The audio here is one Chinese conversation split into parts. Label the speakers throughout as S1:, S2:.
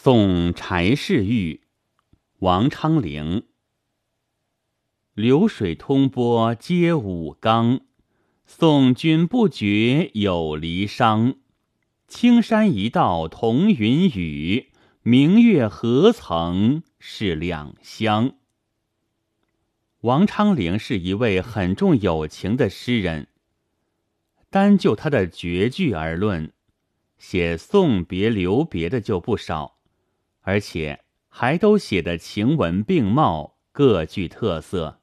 S1: 送柴氏玉，王昌龄。流水通波接五冈，送君不觉有离伤。青山一道同云雨，明月何曾是两乡。王昌龄是一位很重友情的诗人。单就他的绝句而论，写送别留别的就不少。而且还都写得情文并茂，各具特色。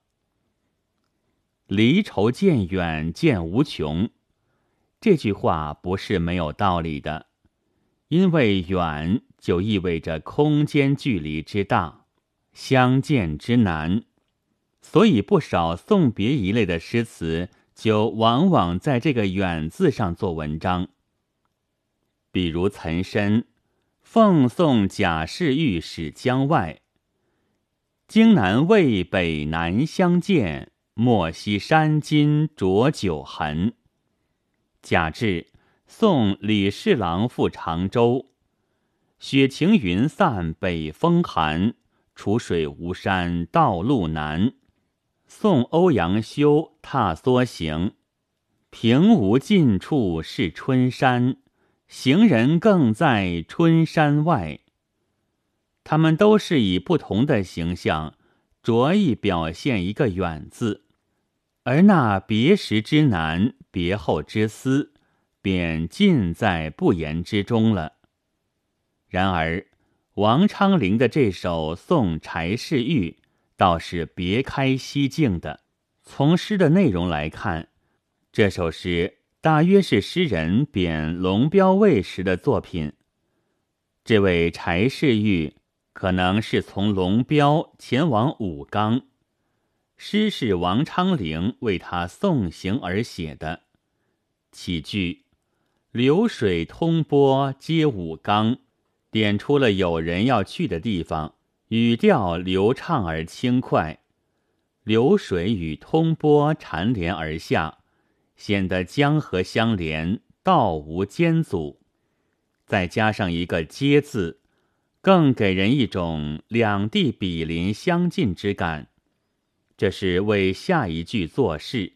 S1: 离愁渐远渐无穷，这句话不是没有道理的，因为远就意味着空间距离之大，相见之难，所以不少送别一类的诗词，就往往在这个远字上做文章。比如岑参。奉送贾氏玉使江外，荆南渭北难相见，莫惜山金浊酒痕。贾至送李侍郎赴常州，雪晴云散北风寒，楚水无山道路难。送欧阳修踏梭行，平无尽处是春山。行人更在春山外。他们都是以不同的形象，着意表现一个远字，而那别时之难，别后之思，便尽在不言之中了。然而，王昌龄的这首《送柴氏玉》，倒是别开蹊径的。从诗的内容来看，这首诗。大约是诗人贬龙标尉时的作品。这位柴世玉可能是从龙标前往武冈，诗是王昌龄为他送行而写的。起句“流水通波接武冈”，点出了有人要去的地方，语调流畅而轻快。流水与通波缠连而下。显得江河相连，道无间阻，再加上一个“接”字，更给人一种两地比邻相近之感。这是为下一句作势，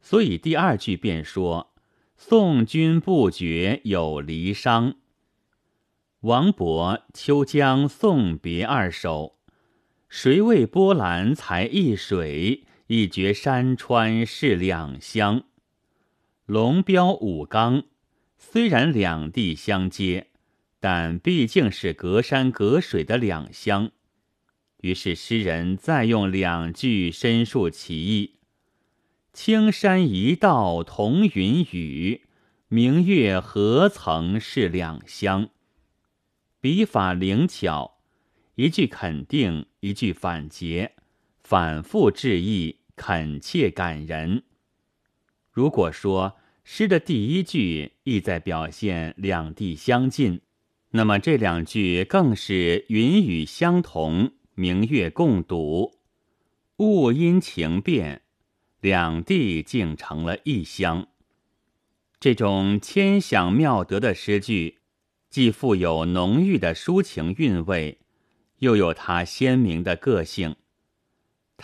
S1: 所以第二句便说：“送君不觉有离殇。”王勃《秋江送别二首》：“谁为波澜才一水？”一绝山川是两乡，龙标武冈虽然两地相接，但毕竟是隔山隔水的两乡。于是诗人再用两句申述其意：“青山一道同云雨，明月何曾是两乡。”笔法灵巧，一句肯定，一句反诘，反复致意。恳切感人。如果说诗的第一句意在表现两地相近，那么这两句更是云雨相同，明月共睹，物因情变，两地竟成了异乡。这种千想妙得的诗句，既富有浓郁的抒情韵味，又有它鲜明的个性。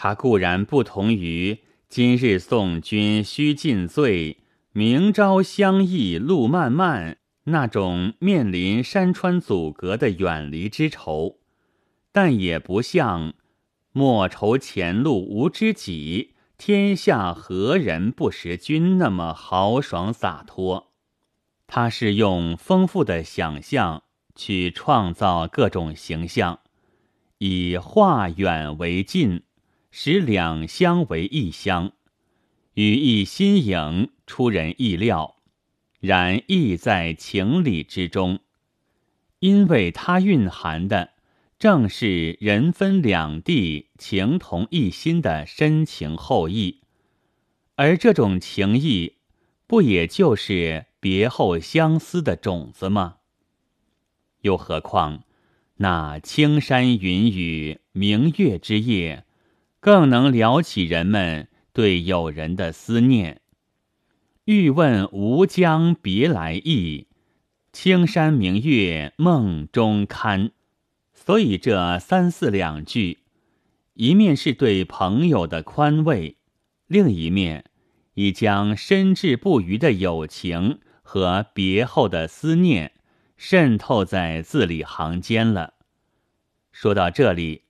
S1: 他固然不同于今日送君须尽醉，明朝相忆路漫漫那种面临山川阻隔的远离之愁，但也不像莫愁前路无知己，天下何人不识君那么豪爽洒脱。他是用丰富的想象去创造各种形象，以化远为近。使两乡为一乡，语意新颖，出人意料，然意在情理之中，因为它蕴含的正是人分两地、情同一心的深情厚谊，而这种情谊，不也就是别后相思的种子吗？又何况那青山云雨、明月之夜。更能撩起人们对友人的思念。欲问吴江别来意，青山明月梦中堪。所以这三四两句，一面是对朋友的宽慰，另一面已将深挚不渝的友情和别后的思念渗透在字里行间了。说到这里，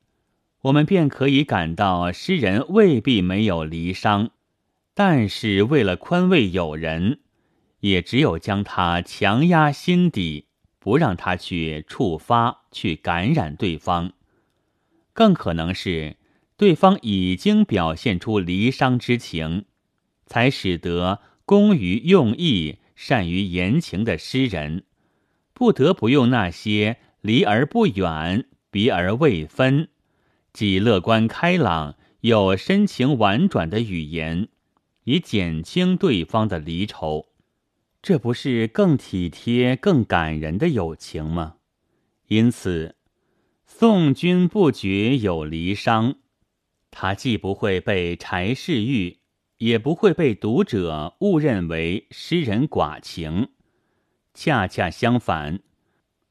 S1: 我们便可以感到诗人未必没有离伤，但是为了宽慰友人，也只有将他强压心底。不让他去触发、去感染对方，更可能是对方已经表现出离伤之情，才使得工于用意、善于言情的诗人，不得不用那些离而不远、别而未分，既乐观开朗又深情婉转的语言，以减轻对方的离愁。这不是更体贴、更感人的友情吗？因此，宋君不觉有离伤，他既不会被柴氏玉，也不会被读者误认为诗人寡情。恰恰相反，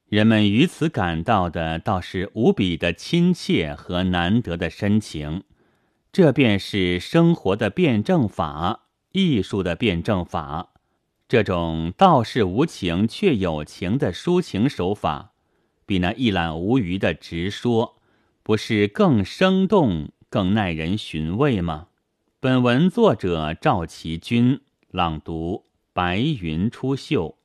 S1: 人们于此感到的倒是无比的亲切和难得的深情。这便是生活的辩证法，艺术的辩证法。这种道是无情却有情的抒情手法，比那一览无余的直说，不是更生动、更耐人寻味吗？本文作者赵其君朗读：白云出岫。